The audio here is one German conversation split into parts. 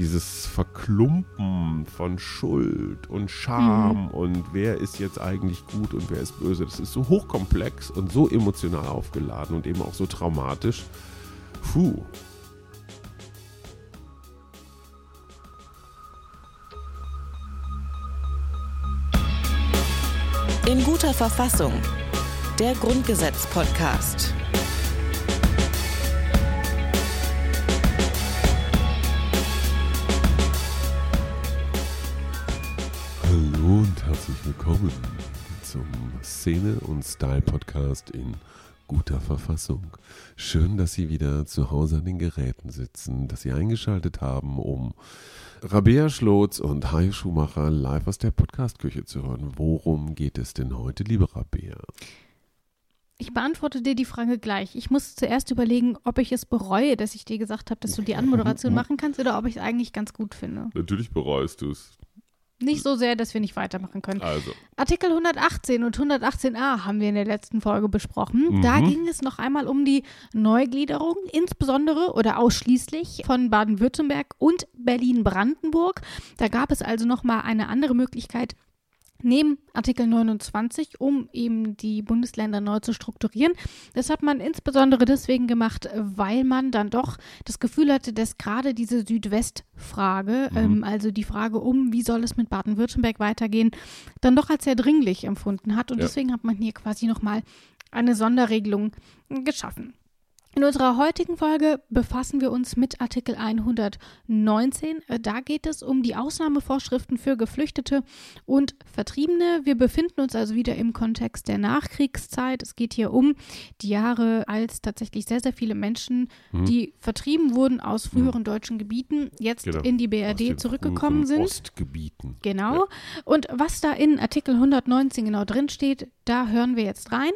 dieses Verklumpen von Schuld und Scham Mhm. und wer ist jetzt eigentlich gut und wer ist böse, das ist so hochkomplex und so emotional aufgeladen und eben auch so traumatisch. Puh. In guter Verfassung. Der Grundgesetz-Podcast. Hallo und herzlich willkommen zum Szene- und Style-Podcast in guter Verfassung. Schön, dass Sie wieder zu Hause an den Geräten sitzen, dass Sie eingeschaltet haben, um Rabea Schlotz und Hajo Schumacher live aus der Podcastküche zu hören. Worum geht es denn heute, liebe Rabea? Ich beantworte dir die Frage gleich. Ich muss zuerst überlegen, ob ich es bereue, dass ich dir gesagt habe, dass du die Anmoderation machen kannst oder ob ich es eigentlich ganz gut finde. Natürlich bereust du es. Nicht so sehr, dass wir nicht weitermachen können. Also, Artikel 118 und 118a haben wir in der letzten Folge besprochen. Mhm. Da ging es noch einmal um die Neugliederung, insbesondere oder ausschließlich von Baden-Württemberg und Berlin-Brandenburg. Da gab es also noch mal eine andere Möglichkeit neben Artikel 29, um eben die Bundesländer neu zu strukturieren. Das hat man insbesondere deswegen gemacht, weil man dann doch das Gefühl hatte, dass gerade diese Südwestfrage, ähm, also die Frage um, wie soll es mit Baden-Württemberg weitergehen, dann doch als sehr dringlich empfunden hat. Und Ja. deswegen hat man hier quasi nochmal eine Sonderregelung geschaffen. In unserer heutigen Folge befassen wir uns mit Artikel 119. Äh, Da geht es um die Ausnahmevorschriften für Geflüchtete und Vertriebene. Wir befinden uns also wieder im Kontext der Nachkriegszeit. Es geht hier um die Jahre, als tatsächlich sehr, sehr viele Menschen, Mhm. die vertrieben wurden aus früheren deutschen Gebieten, jetzt Genau. in die BRD zurückgekommen sind. Ostgebieten. Genau. Und was da in Artikel 119 genau drin steht, da hören wir jetzt rein.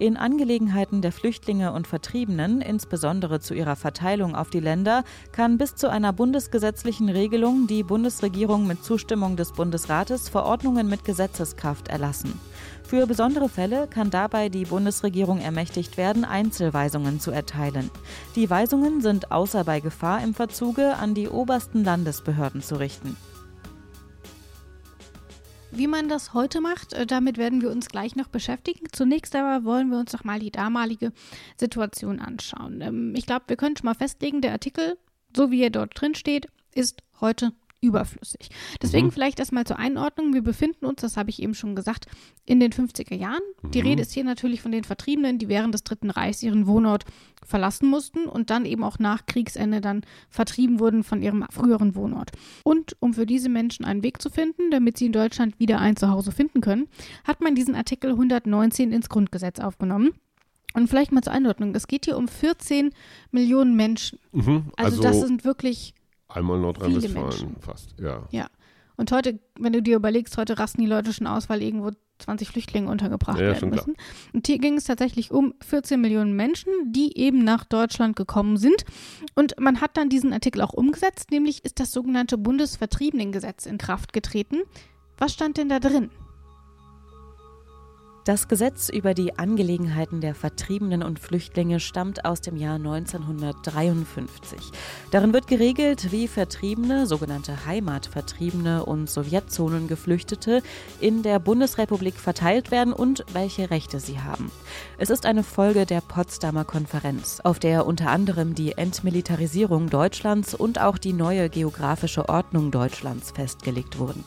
In Angelegenheiten der Flüchtlinge und Vertriebenen, insbesondere zu ihrer Verteilung auf die Länder, kann bis zu einer bundesgesetzlichen Regelung die Bundesregierung mit Zustimmung des Bundesrates Verordnungen mit Gesetzeskraft erlassen. Für besondere Fälle kann dabei die Bundesregierung ermächtigt werden, Einzelweisungen zu erteilen. Die Weisungen sind außer bei Gefahr im Verzuge an die obersten Landesbehörden zu richten. Wie man das heute macht, äh, damit werden wir uns gleich noch beschäftigen. Zunächst aber wollen wir uns doch mal die damalige Situation anschauen. Ähm, Ich glaube, wir können schon mal festlegen, der Artikel, so wie er dort drin steht, ist heute überflüssig. Deswegen Mhm. vielleicht erstmal zur Einordnung. Wir befinden uns, das habe ich eben schon gesagt, in den 50er Jahren. Die Mhm. Rede ist hier natürlich von den Vertriebenen, die während des Dritten Reichs ihren Wohnort verlassen mussten und dann eben auch nach Kriegsende dann vertrieben wurden von ihrem früheren Wohnort. Und um für diese Menschen einen Weg zu finden, damit sie in Deutschland wieder ein Zuhause finden können, hat man diesen Artikel 119 ins Grundgesetz aufgenommen. Und vielleicht mal zur Einordnung. Es geht hier um 14 Millionen Menschen. Mhm. Also, das sind wirklich einmal Nordrhein-Westfalen fast, ja. Ja. Und heute, wenn du dir überlegst, heute rasten die Leute schon aus, weil irgendwo 20 Flüchtlinge untergebracht Ja, werden schon klar. müssen. Und hier ging es tatsächlich um 14 Millionen Menschen, die eben nach Deutschland gekommen sind. Und man hat dann diesen Artikel auch umgesetzt, nämlich ist das sogenannte Bundesvertriebenengesetz in Kraft getreten. Was stand denn da drin? Das Gesetz über die Angelegenheiten der Vertriebenen und Flüchtlinge stammt aus dem Jahr 1953. Darin wird geregelt, wie Vertriebene, sogenannte Heimatvertriebene und Sowjetzonengeflüchtete in der Bundesrepublik verteilt werden und welche Rechte sie haben. Es ist eine Folge der Potsdamer Konferenz, auf der unter anderem die Entmilitarisierung Deutschlands und auch die neue geografische Ordnung Deutschlands festgelegt wurden.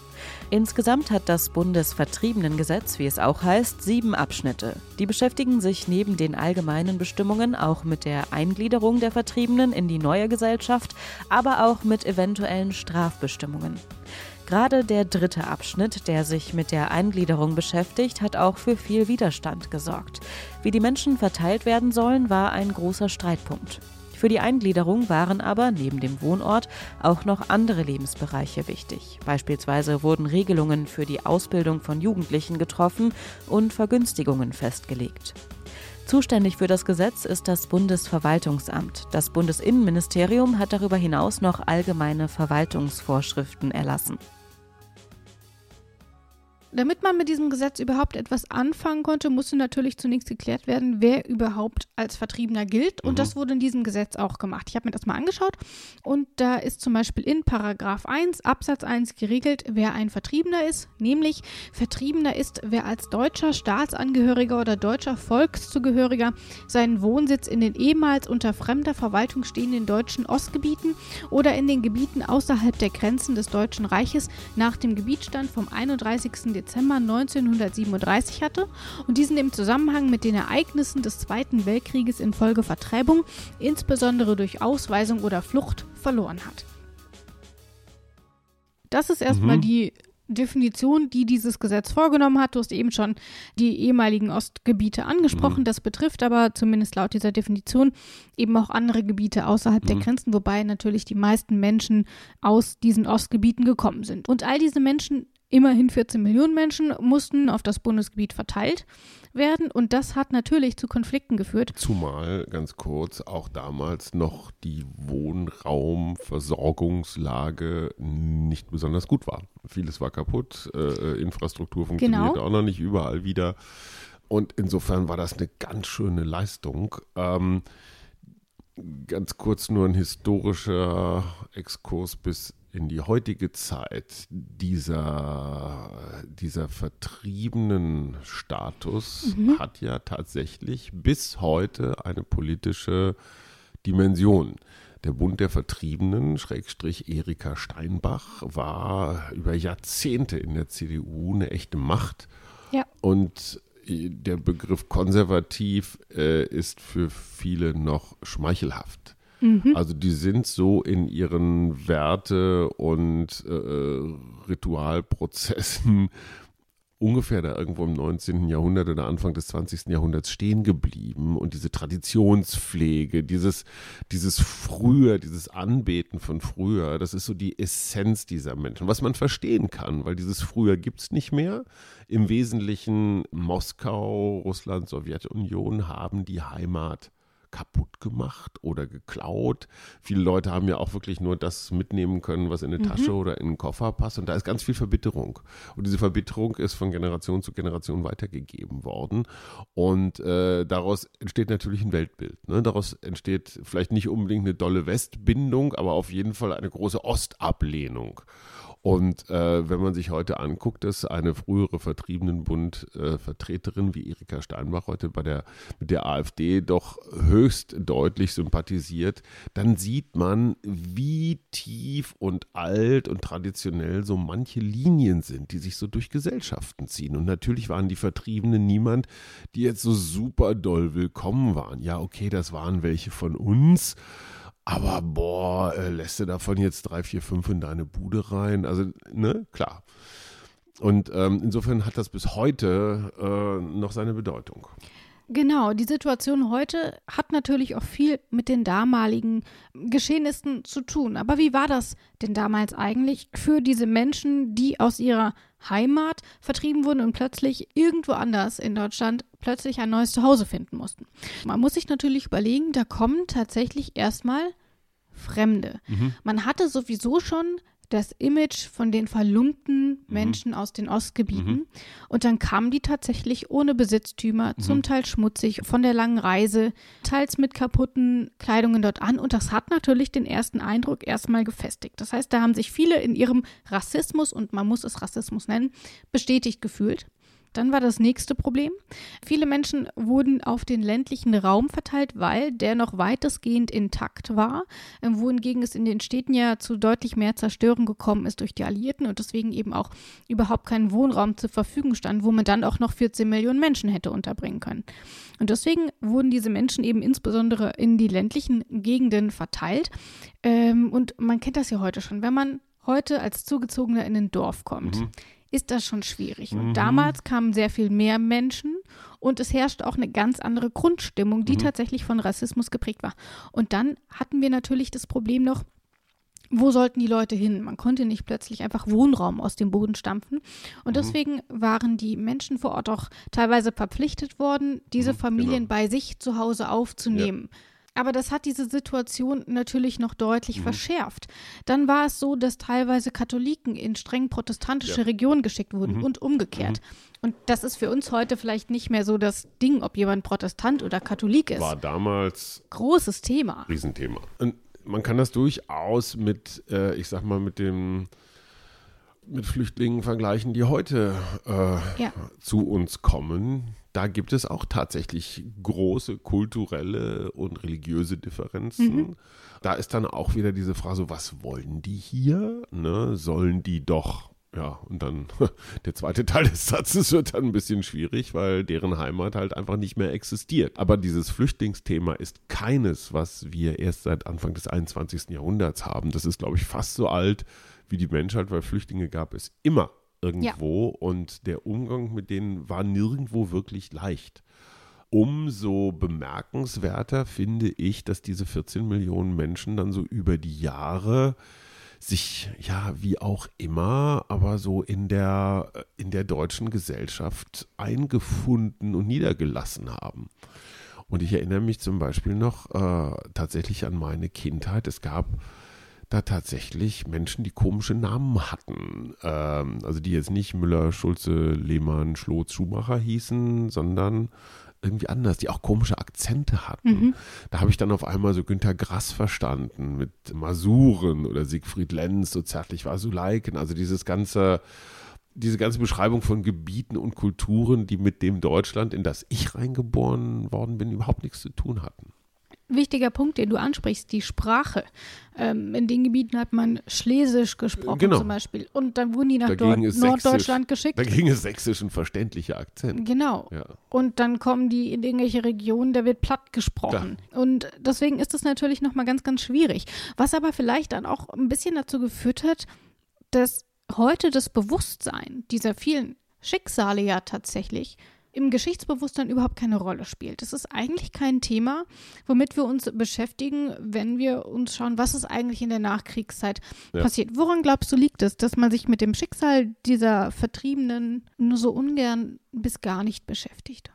Insgesamt hat das Bundesvertriebenengesetz, wie es auch heißt, sieben Abschnitte. Die beschäftigen sich neben den allgemeinen Bestimmungen auch mit der Eingliederung der Vertriebenen in die neue Gesellschaft, aber auch mit eventuellen Strafbestimmungen. Gerade der dritte Abschnitt, der sich mit der Eingliederung beschäftigt, hat auch für viel Widerstand gesorgt. Wie die Menschen verteilt werden sollen, war ein großer Streitpunkt. Für die Eingliederung waren aber neben dem Wohnort auch noch andere Lebensbereiche wichtig. Beispielsweise wurden Regelungen für die Ausbildung von Jugendlichen getroffen und Vergünstigungen festgelegt. Zuständig für das Gesetz ist das Bundesverwaltungsamt. Das Bundesinnenministerium hat darüber hinaus noch allgemeine Verwaltungsvorschriften erlassen. Damit man mit diesem Gesetz überhaupt etwas anfangen konnte, musste natürlich zunächst geklärt werden, wer überhaupt als Vertriebener gilt. Und Mhm. das wurde in diesem Gesetz auch gemacht. Ich habe mir das mal angeschaut und da ist zum Beispiel in Paragraph 1 Absatz 1 geregelt, wer ein Vertriebener ist. Nämlich Vertriebener ist, wer als deutscher Staatsangehöriger oder deutscher Volkszugehöriger seinen Wohnsitz in den ehemals unter fremder Verwaltung stehenden deutschen Ostgebieten oder in den Gebieten außerhalb der Grenzen des Deutschen Reiches nach dem Gebietsstand vom 31. Dezember 1937 hatte und diesen im Zusammenhang mit den Ereignissen des Zweiten Weltkrieges infolge Vertreibung, insbesondere durch Ausweisung oder Flucht, verloren hat. Das ist erstmal Mhm. die Definition, die dieses Gesetz vorgenommen hat. Du hast eben schon die ehemaligen Ostgebiete angesprochen. Mhm. Das betrifft aber zumindest laut dieser Definition eben auch andere Gebiete außerhalb der Mhm. Grenzen, wobei natürlich die meisten Menschen aus diesen Ostgebieten gekommen sind. Und all diese Menschen, immerhin 14 Millionen Menschen, mussten auf das Bundesgebiet verteilt werden. Und das hat natürlich zu Konflikten geführt. Zumal ganz kurz auch damals noch die Wohnraumversorgungslage nicht besonders gut war. Vieles war kaputt, äh, Infrastruktur funktionierte Genau. auch noch nicht überall wieder. Und insofern war das eine ganz schöne Leistung. Ähm, ganz kurz nur ein historischer Exkurs bis in die heutige Zeit. Dieser, dieser vertriebenen Status hat ja tatsächlich bis heute eine politische Dimension. Der Bund der Vertriebenen, Schrägstrich Erika Steinbach, war über Jahrzehnte in der CDU eine echte Macht. Ja. Und äh, der Begriff konservativ äh, ist für viele noch schmeichelhaft. Also die sind so in ihren Werte- und äh, Ritualprozessen ungefähr da irgendwo im 19. Jahrhundert oder Anfang des 20. Jahrhunderts stehen geblieben und diese Traditionspflege, dieses, dieses früher, dieses Anbeten von früher, das ist so die Essenz dieser Menschen, was man verstehen kann, weil dieses früher gibt es nicht mehr. Im Wesentlichen Moskau, Russland, Sowjetunion haben die Heimat kaputt gemacht oder geklaut. Viele Leute haben ja auch wirklich nur das mitnehmen können, was in eine Tasche oder in einen Koffer passt. Und da ist ganz viel Verbitterung. Und diese Verbitterung ist von Generation zu Generation weitergegeben worden. Und äh, daraus entsteht natürlich ein Weltbild. Ne? Daraus entsteht vielleicht nicht unbedingt eine dolle Westbindung, aber auf jeden Fall eine große Ostablehnung. Und äh, wenn man sich heute anguckt, dass eine frühere Vertriebenenbund-Vertreterin wie Erika Steinbach heute bei der, mit der AfD doch höchst deutlich sympathisiert, dann sieht man, wie tief und alt und traditionell so manche Linien sind, die sich so durch Gesellschaften ziehen. Und natürlich waren die Vertriebenen niemand, die jetzt so super doll willkommen waren. Ja, okay, das waren welche von uns. Aber boah, äh, lässt du davon jetzt drei, vier, fünf in deine Bude rein? Also, ne, klar. Und ähm, insofern hat das bis heute äh, noch seine Bedeutung. Genau, die Situation heute hat natürlich auch viel mit den damaligen Geschehnissen zu tun. Aber wie war das denn damals eigentlich für diese Menschen, die aus ihrer Heimat vertrieben wurden und plötzlich irgendwo anders in Deutschland plötzlich ein neues Zuhause finden mussten? Man muss sich natürlich überlegen, da kommen tatsächlich erstmal Fremde. Man hatte sowieso schon das Image von den verlumpten Menschen aus den Ostgebieten. Und dann kamen die tatsächlich ohne Besitztümer, zum Teil schmutzig, von der langen Reise, teils mit kaputten Kleidungen dort an. Und das hat natürlich den ersten Eindruck erstmal gefestigt. Das heißt, da haben sich viele in ihrem Rassismus, und man muss es Rassismus nennen, bestätigt gefühlt. Dann war das nächste Problem. Viele Menschen wurden auf den ländlichen Raum verteilt, weil der noch weitestgehend intakt war, äh, wohingegen es in den Städten ja zu deutlich mehr Zerstörung gekommen ist durch die Alliierten und deswegen eben auch überhaupt kein Wohnraum zur Verfügung stand, wo man dann auch noch 14 Millionen Menschen hätte unterbringen können. Und deswegen wurden diese Menschen eben insbesondere in die ländlichen Gegenden verteilt. Ähm, und man kennt das ja heute schon. Wenn man heute als Zugezogener in ein Dorf kommt, ist das schon schwierig. Und damals kamen sehr viel mehr Menschen und es herrscht auch eine ganz andere Grundstimmung, die tatsächlich von Rassismus geprägt war. Und dann hatten wir natürlich das Problem noch, wo sollten die Leute hin? Man konnte nicht plötzlich einfach Wohnraum aus dem Boden stampfen. Und deswegen waren die Menschen vor Ort auch teilweise verpflichtet worden, diese Mhm, Familien genau. bei sich zu Hause aufzunehmen. Aber das hat diese Situation natürlich noch deutlich Mhm. verschärft. Dann war es so, dass teilweise Katholiken in streng protestantische Ja. Regionen geschickt wurden Mhm. und umgekehrt. Und das ist für uns heute vielleicht nicht mehr so das Ding, ob jemand Protestant oder Katholik ist. War damals Großes Thema. Riesenthema. Und man kann das durchaus mit, äh, ich sag mal, mit dem mit Flüchtlingen vergleichen, die heute äh, Ja. zu uns kommen. Da gibt es auch tatsächlich große kulturelle und religiöse Differenzen. Da ist dann auch wieder diese Frage, so, was wollen die hier? Ne? Sollen die doch, ja, und dann der zweite Teil des Satzes wird dann ein bisschen schwierig, weil deren Heimat halt einfach nicht mehr existiert. Aber dieses Flüchtlingsthema ist keines, was wir erst seit Anfang des 21. Jahrhunderts haben. Das ist, glaube ich, fast so alt wie die Menschheit, weil Flüchtlinge gab es immer irgendwo und der Umgang mit denen war nirgendwo wirklich leicht. Umso bemerkenswerter finde ich, dass diese 14 Millionen Menschen dann so über die Jahre sich, ja, wie auch immer, aber so in der, in der deutschen Gesellschaft eingefunden und niedergelassen haben. Und ich erinnere mich zum Beispiel noch äh, tatsächlich an meine Kindheit. Es gab da tatsächlich Menschen, die komische Namen hatten. Ähm, also die jetzt nicht Müller, Schulze, Lehmann, Schlotz, Schumacher hießen, sondern irgendwie anders, die auch komische Akzente hatten. Mhm. Da habe ich dann auf einmal so Günter Grass verstanden mit Masuren oder Siegfried Lenz, so zärtlich war Suleiken. Also dieses ganze, diese ganze Beschreibung von Gebieten und Kulturen, die mit dem Deutschland, in das ich reingeboren worden bin, überhaupt nichts zu tun hatten. Wichtiger Punkt, den du ansprichst, die Sprache. Ähm, in den Gebieten hat man Schlesisch gesprochen Genau. zum Beispiel. Und dann wurden die nach ist Norddeutschland geschickt. Dagegen ist sächsisch ein verständlicher Akzent. Genau. Ja. Und dann kommen die in irgendwelche Regionen, da wird platt gesprochen. Und deswegen ist es natürlich nochmal ganz, ganz schwierig. Was aber vielleicht dann auch ein bisschen dazu geführt hat, dass heute das Bewusstsein dieser vielen Schicksale ja tatsächlich im Geschichtsbewusstsein überhaupt keine Rolle spielt. Es ist eigentlich kein Thema, womit wir uns beschäftigen, wenn wir uns schauen, was ist eigentlich in der Nachkriegszeit Ja. passiert. Woran glaubst du liegt es, dass man sich mit dem Schicksal dieser Vertriebenen nur so ungern bis gar nicht beschäftigt?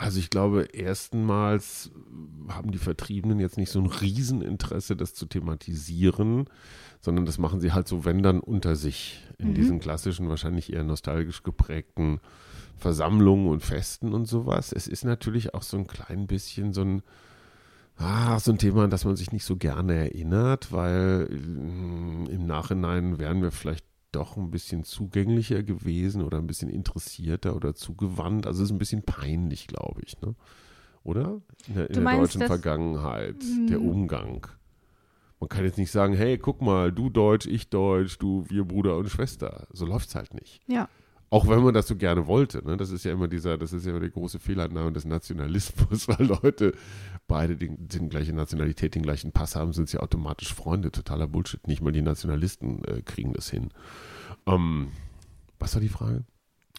Also ich glaube, erstmals haben die Vertriebenen jetzt nicht so ein Rieseninteresse, das zu thematisieren, sondern das machen sie halt so, wenn dann unter sich, in Mhm. diesen klassischen, wahrscheinlich eher nostalgisch geprägten Versammlungen und Festen und sowas. Es ist natürlich auch so ein klein bisschen so ein, ah, so ein Thema, an das man sich nicht so gerne erinnert, weil mm, im Nachhinein wären wir vielleicht doch ein bisschen zugänglicher gewesen oder ein bisschen interessierter oder zugewandt. Also es ist ein bisschen peinlich, glaube ich, ne? Oder? In der, in der meinst, deutschen Vergangenheit, der Hm. Umgang. Man kann jetzt nicht sagen, hey, guck mal, du Deutsch, ich Deutsch, du, wir Bruder und Schwester. So läuft's halt nicht. Ja. Auch wenn man das so gerne wollte, ne? Das ist ja immer dieser, das ist ja immer der große Fehlannahme des Nationalismus, weil Leute beide den, den gleiche Nationalität, den gleichen Pass haben, sind sie automatisch Freunde. Totaler Bullshit. Nicht mal die Nationalisten äh, kriegen das hin. Ähm, was war die Frage?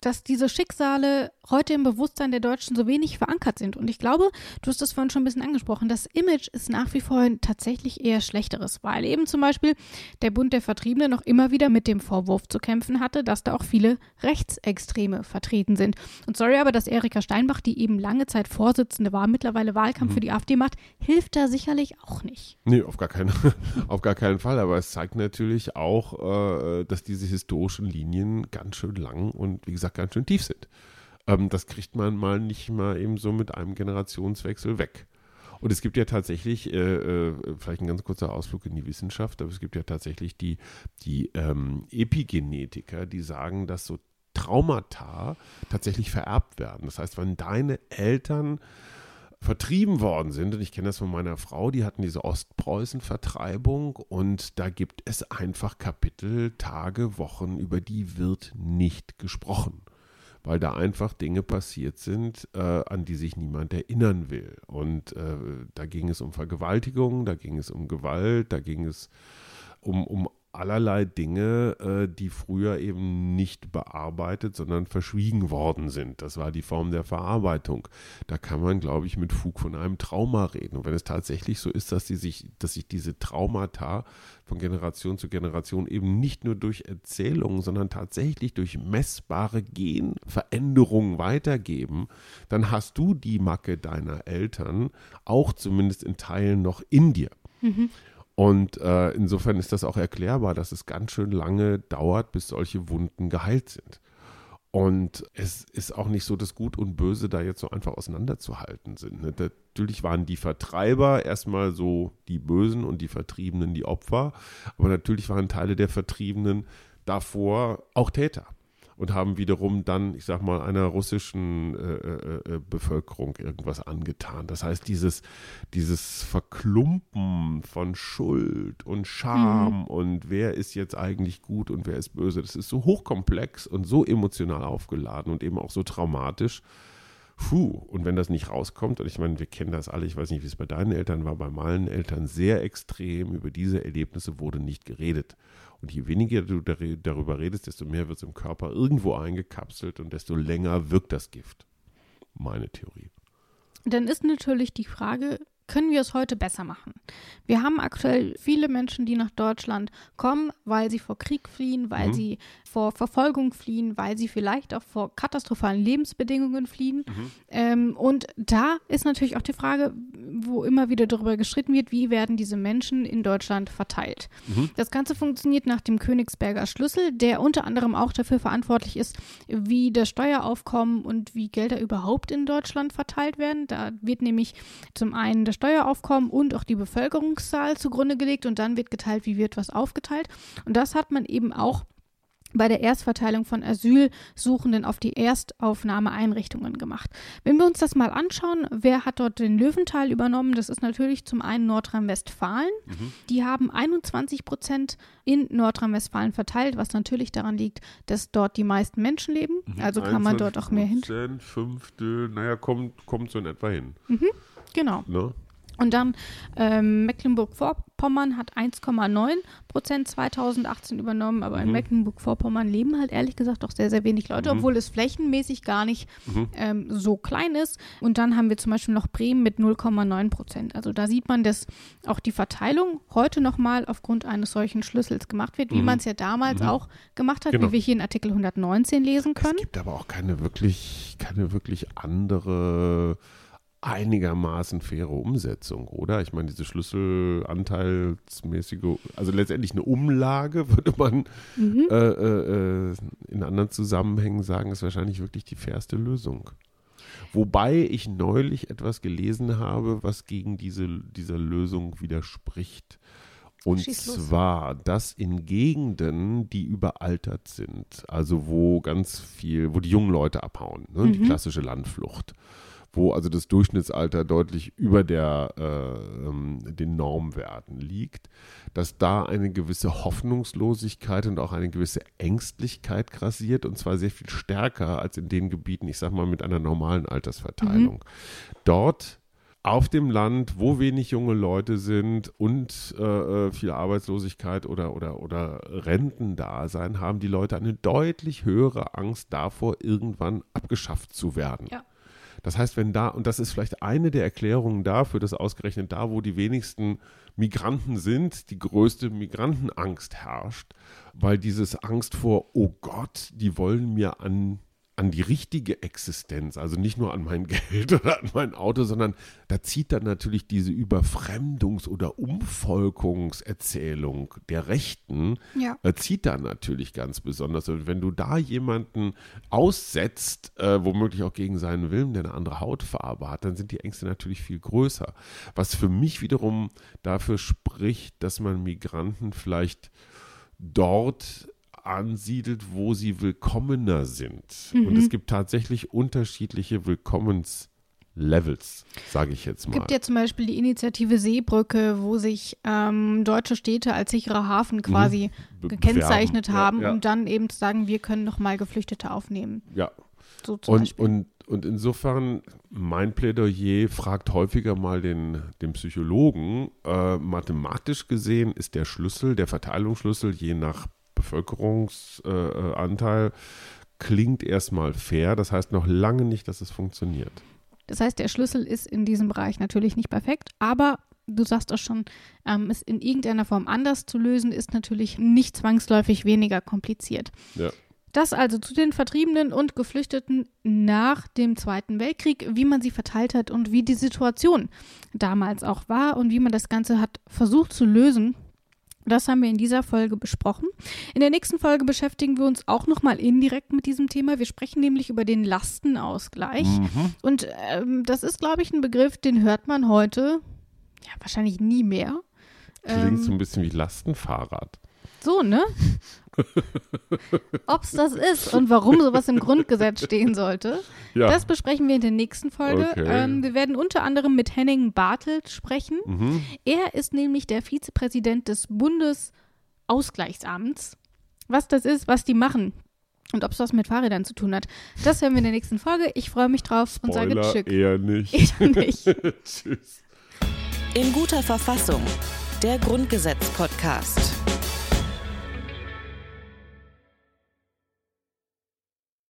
Dass diese Schicksale heute im Bewusstsein der Deutschen so wenig verankert sind. Und ich glaube, du hast das vorhin schon ein bisschen angesprochen, das Image ist nach wie vor tatsächlich eher schlechteres, weil eben zum Beispiel der Bund der Vertriebenen noch immer wieder mit dem Vorwurf zu kämpfen hatte, dass da auch viele Rechtsextreme vertreten sind. Und sorry aber, dass Erika Steinbach, die eben lange Zeit Vorsitzende war, mittlerweile Wahlkampf für die AfD macht, hilft da sicherlich auch nicht. Nee, auf gar, keinen, auf gar keinen Fall. Aber es zeigt natürlich auch, äh, dass diese historischen Linien ganz schön lang und wie gesagt ganz schön tief sind. Ähm, das kriegt man mal nicht mal eben so mit einem Generationswechsel weg. Und es gibt ja tatsächlich, äh, äh, vielleicht ein ganz kurzer Ausflug in die Wissenschaft, aber es gibt ja tatsächlich die, die ähm, Epigenetiker, die sagen, dass so Traumata tatsächlich vererbt werden. Das heißt, wenn deine Eltern vertrieben worden sind. Und ich kenne das von meiner Frau, die hatten diese Ostpreußen-Vertreibung und da gibt es einfach Kapitel, Tage, Wochen, über die wird nicht gesprochen. Weil da einfach Dinge passiert sind, äh, an die sich niemand erinnern will. Und äh, da ging es um Vergewaltigung, da ging es um Gewalt, da ging es um, um allerlei Dinge, äh, die früher eben nicht bearbeitet, sondern verschwiegen worden sind. Das war die Form der Verarbeitung. Da kann man, glaube ich, mit Fug von einem Trauma reden. Und wenn es tatsächlich so ist, dass, die sich, dass sich diese Traumata von Generation zu Generation eben nicht nur durch Erzählungen, sondern tatsächlich durch messbare Genveränderungen weitergeben, dann hast du die Macke deiner Eltern auch zumindest in Teilen noch in dir. Mhm. Und äh, insofern ist das auch erklärbar, dass es ganz schön lange dauert, bis solche Wunden geheilt sind. Und es ist auch nicht so, dass Gut und Böse da jetzt so einfach auseinanderzuhalten sind. Ne? Natürlich waren die Vertreiber erstmal so die Bösen und die Vertriebenen die Opfer, aber natürlich waren Teile der Vertriebenen davor auch Täter und haben wiederum dann, ich sag mal, einer russischen äh, äh, äh, Bevölkerung irgendwas angetan. Das heißt, dieses, dieses Verklumpen von Schuld und Scham mhm. und wer ist jetzt eigentlich gut und wer ist böse, das ist so hochkomplex und so emotional aufgeladen und eben auch so traumatisch. Puh, und wenn das nicht rauskommt, und ich meine, wir kennen das alle, ich weiß nicht, wie es bei deinen Eltern war, bei meinen Eltern sehr extrem, über diese Erlebnisse wurde nicht geredet. Und je weniger du darüber redest, desto mehr wird es im Körper irgendwo eingekapselt und desto länger wirkt das Gift. Meine Theorie. Dann ist natürlich die Frage, können wir es heute besser machen? Wir haben aktuell viele Menschen, die nach Deutschland kommen, weil sie vor Krieg fliehen, weil mhm. sie vor Verfolgung fliehen, weil sie vielleicht auch vor katastrophalen Lebensbedingungen fliehen. Mhm. Ähm, und da ist natürlich auch die Frage, wo immer wieder darüber gestritten wird, wie werden diese Menschen in Deutschland verteilt. Mhm. Das Ganze funktioniert nach dem Königsberger Schlüssel, der unter anderem auch dafür verantwortlich ist, wie das Steueraufkommen und wie Gelder überhaupt in Deutschland verteilt werden. Da wird nämlich zum einen das Steueraufkommen und auch die Bevölkerungszahl zugrunde gelegt und dann wird geteilt, wie wird was aufgeteilt. Und das hat man eben auch bei der Erstverteilung von Asylsuchenden auf die Erstaufnahmeeinrichtungen gemacht. Wenn wir uns das mal anschauen, wer hat dort den Löwenthal übernommen? Das ist natürlich zum einen Nordrhein-Westfalen. Mhm. Die haben 21 Prozent in Nordrhein-Westfalen verteilt, was natürlich daran liegt, dass dort die meisten Menschen leben. Mhm. Also kann man dort auch mehr hin. Fünftel, naja, kommt, kommt so in etwa hin. Mhm. Genau. Ne? Und dann ähm, Mecklenburg-Vorpommern hat 1,9 Prozent 2018 übernommen, aber mhm. in Mecklenburg-Vorpommern leben halt ehrlich gesagt doch sehr, sehr wenig Leute, mhm. obwohl es flächenmäßig gar nicht mhm. ähm, so klein ist. Und dann haben wir zum Beispiel noch Bremen mit 0,9 Prozent. Also da sieht man, dass auch die Verteilung heute nochmal aufgrund eines solchen Schlüssels gemacht wird, wie mhm. man es ja damals mhm. auch gemacht hat, genau. wie wir hier in Artikel 119 lesen können. Es gibt aber auch keine wirklich, keine wirklich andere einigermaßen faire Umsetzung, oder? Ich meine, diese Schlüsselanteilsmäßige, also letztendlich eine Umlage, würde man mhm. äh, äh, äh, in anderen Zusammenhängen sagen, ist wahrscheinlich wirklich die fairste Lösung. Wobei ich neulich etwas gelesen habe, was gegen diese, dieser Lösung widerspricht. Und zwar, dass in Gegenden, die überaltert sind, also wo ganz viel, wo die jungen Leute abhauen, ne, mhm. die klassische Landflucht, wo also das Durchschnittsalter deutlich über der, äh, ähm, den Normwerten liegt, dass da eine gewisse Hoffnungslosigkeit und auch eine gewisse Ängstlichkeit grassiert und zwar sehr viel stärker als in den Gebieten, ich sag mal, mit einer normalen Altersverteilung. Mhm. Dort auf dem Land, wo wenig junge Leute sind und äh, äh viel Arbeitslosigkeit oder, oder, oder Rentendasein, haben die Leute eine deutlich höhere Angst davor, irgendwann abgeschafft zu werden. Ja. Das heißt, wenn da, und das ist vielleicht eine der Erklärungen dafür, dass ausgerechnet da, wo die wenigsten Migranten sind, die größte Migrantenangst herrscht, weil dieses Angst vor, oh Gott, die wollen mir an an die richtige Existenz, also nicht nur an mein Geld oder an mein Auto, sondern da zieht dann natürlich diese Überfremdungs- oder Umvolkungserzählung der Rechten, ja. äh, zieht dann natürlich ganz besonders. Und wenn du da jemanden aussetzt, äh, womöglich auch gegen seinen Willen, der eine andere Hautfarbe hat, dann sind die Ängste natürlich viel größer. Was für mich wiederum dafür spricht, dass man Migranten vielleicht dort ansiedelt, wo sie willkommener sind. Mhm. Und es gibt tatsächlich unterschiedliche Willkommenslevels, sage ich jetzt mal. Es gibt ja zum Beispiel die Initiative Seebrücke, wo sich ähm, deutsche Städte als sicherer Hafen quasi mhm. gekennzeichnet haben, ja, ja. um dann eben zu sagen, wir können noch mal Geflüchtete aufnehmen. Ja. So zum und, Beispiel. und und insofern, mein Plädoyer fragt häufiger mal den, den Psychologen. Äh, mathematisch gesehen ist der Schlüssel, der Verteilungsschlüssel, je nach Bevölkerungsanteil, äh, klingt erstmal fair. Das heißt noch lange nicht, dass es funktioniert. Das heißt, der Schlüssel ist in diesem Bereich natürlich nicht perfekt, aber du sagst auch schon, ähm, es in irgendeiner Form anders zu lösen, ist natürlich nicht zwangsläufig weniger kompliziert. Ja. Das also zu den Vertriebenen und Geflüchteten nach dem Zweiten Weltkrieg, wie man sie verteilt hat und wie die Situation damals auch war und wie man das Ganze hat versucht zu lösen. Das haben wir in dieser Folge besprochen. In der nächsten Folge beschäftigen wir uns auch nochmal indirekt mit diesem Thema. Wir sprechen nämlich über den Lastenausgleich. Mhm. Und ähm, das ist, glaube ich, ein Begriff, den hört man heute ja wahrscheinlich nie mehr. Klingt Ähm, so ein bisschen wie Lastenfahrrad. So, ne? Ob es das ist und warum sowas im Grundgesetz stehen sollte, Ja. das besprechen wir in der nächsten Folge. Okay. Ähm, wir werden unter anderem mit Henning Bartelt sprechen. mhm. Er ist nämlich der Vizepräsident des Bundesausgleichsamts. Was das ist, was die machen und ob es was mit Fahrrädern zu tun hat, das hören wir in der nächsten Folge. Ich freue mich drauf und sage Spoiler Tschüss. eher nicht. Ich nicht. Tschüss. In guter Verfassung. Der Grundgesetz-Podcast.